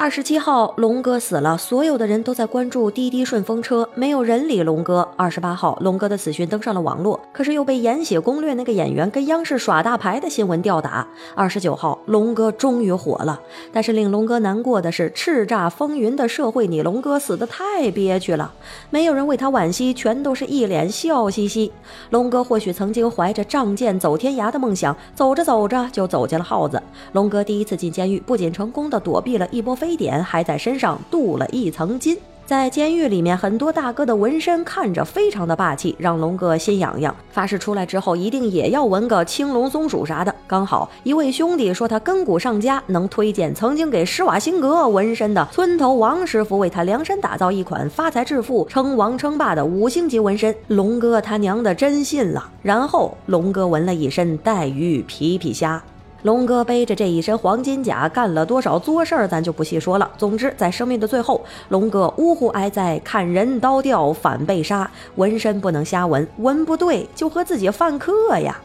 二十七号，龙哥死了，所有的人都在关注滴滴顺风车，没有人理龙哥。二十八号，龙哥的死讯登上了网络，可是又被《延禧攻略》那个演员跟央视耍大牌的新闻吊打。二十九号，龙哥终于火了，但是令龙哥难过的是，叱咤风云的社会，你龙哥死的太憋屈了，没有人为他惋惜，全都是一脸笑嘻嘻。龙哥或许曾经怀着仗剑走天涯的梦想，走着走着就走进了耗子。龙哥第一次进监狱，不仅成功的躲避了一波非。黑点还在身上镀了一层金，在监狱里面，很多大哥的纹身看着非常的霸气，让龙哥心痒痒，发誓出来之后一定也要纹个青龙松鼠啥的。刚好一位兄弟说他根骨上佳，能推荐曾经给施瓦辛格纹身的村头王师傅为他量身打造一款发财致富、称王称霸的五星级纹身。龙哥他娘的真信了，然后龙哥纹了一身带鱼皮皮虾。龙哥背着这一身黄金甲，干了多少作事儿，咱就不细说了。总之，在生命的最后，龙哥呜呼哀哉，砍人刀掉反被杀，纹身不能瞎纹，纹不对就和自己犯克呀。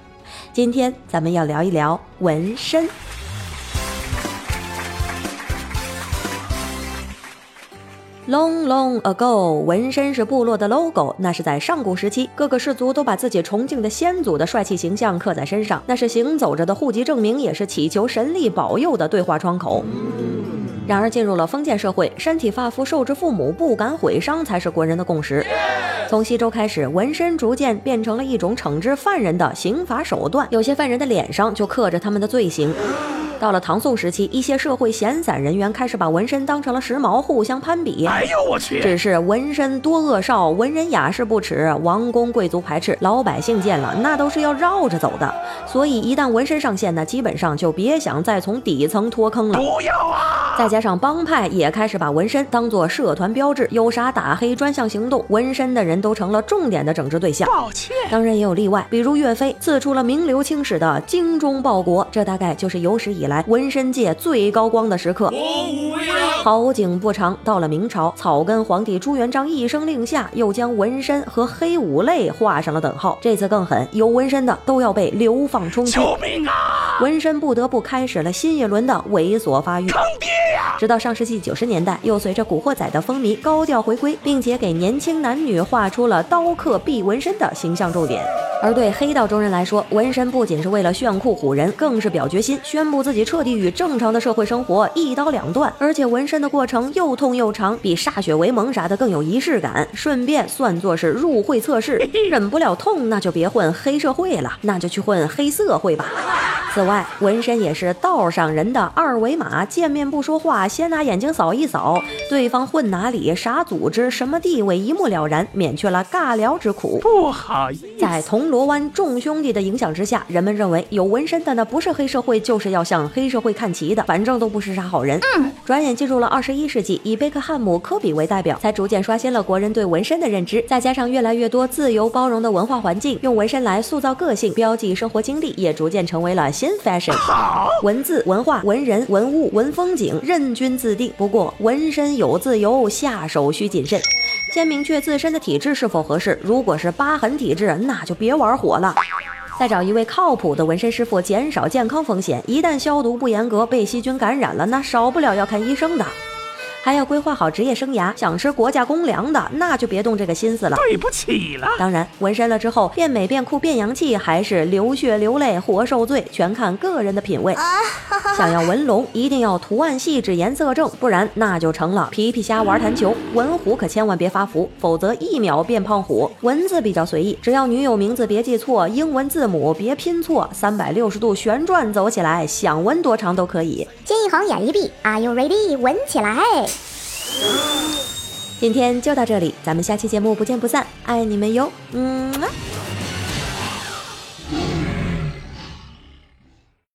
今天咱们要聊一聊纹身。Long long ago，纹身是部落的 logo。那是在上古时期，各个氏族都把自己崇敬的先祖的帅气形象刻在身上，那是行走着的户籍证明，也是祈求神力保佑的对话窗口。然而，进入了封建社会，身体发肤受之父母，不敢毁伤才是国人的共识。从西周开始，纹身逐渐变成了一种惩治犯人的刑罚手段，有些犯人的脸上就刻着他们的罪行。到了唐宋时期，一些社会闲散人员开始把纹身当成了时髦，互相攀比。哎呦我去！只是纹身多恶少，文人雅士不耻，王公贵族排斥，老百姓见了那都是要绕着走的。所以一旦纹身上线，那基本上就别想再从底层脱坑了。不要啊！再加上帮派也开始把纹身当做社团标志，有啥打黑专项行动，纹身的人都成了重点的整治对象。抱歉，当然也有例外，比如岳飞刺出了名留青史的精忠报国，这大概就是有史以来。纹身界最高光的时刻。好景不长，到了明朝，草根皇帝朱元璋一声令下，又将纹身和黑五类画上了等号。这次更狠，有纹身的都要被流放充军。救命啊！纹身不得不开始了新一轮的猥琐发育。坑爹直到上世纪九十年代，又随着《古惑仔》的风靡，高调回归，并且给年轻男女画出了刀客必纹身的形象重点。而对黑道中人来说，纹身不仅是为了炫酷唬人，更是表决心，宣布自己彻底与正常的社会生活一刀两断。而且纹身。的过程又痛又长，比歃血为盟啥的更有仪式感，顺便算作是入会测试。忍不了痛，那就别混黑社会了，那就去混黑社会吧。此外，纹身也是道上人的二维码，见面不说话，先拿眼睛扫一扫，对方混哪里、啥组织、什么地位，一目了然，免去了尬聊之苦。不好意思，在铜锣湾众兄弟的影响之下，人们认为有纹身的那不是黑社会，就是要向黑社会看齐的，反正都不是啥好人。嗯，转眼进入了二十一世纪，以贝克汉姆、科比为代表，才逐渐刷新了国人对纹身的认知。再加上越来越多自由包容的文化环境，用纹身来塑造个性、标记生活经历，也逐渐成为了。新 fashion，好文字、文化、文人、文物、文风景，任君自定。不过纹身有自由，下手需谨慎，先明确自身的体质是否合适。如果是疤痕体质，那就别玩火了。再找一位靠谱的纹身师傅，减少健康风险。一旦消毒不严格，被细菌感染了，那少不了要看医生的。还要规划好职业生涯，想吃国家公粮的，那就别动这个心思了。对不起了。当然，纹身了之后变美变酷变洋气，还是流血流泪活受罪，全看个人的品味。想要纹龙，一定要图案细致，颜色正，不然那就成了皮皮虾玩弹球。纹虎可千万别发福，否则一秒变胖虎。文字比较随意，只要女友名字别记错，英文字母别拼错，三百六十度旋转走起来，想纹多长都可以。见一行眼一闭，Are you ready？纹起来。今天就到这里，咱们下期节目不见不散，爱你们哟，嗯。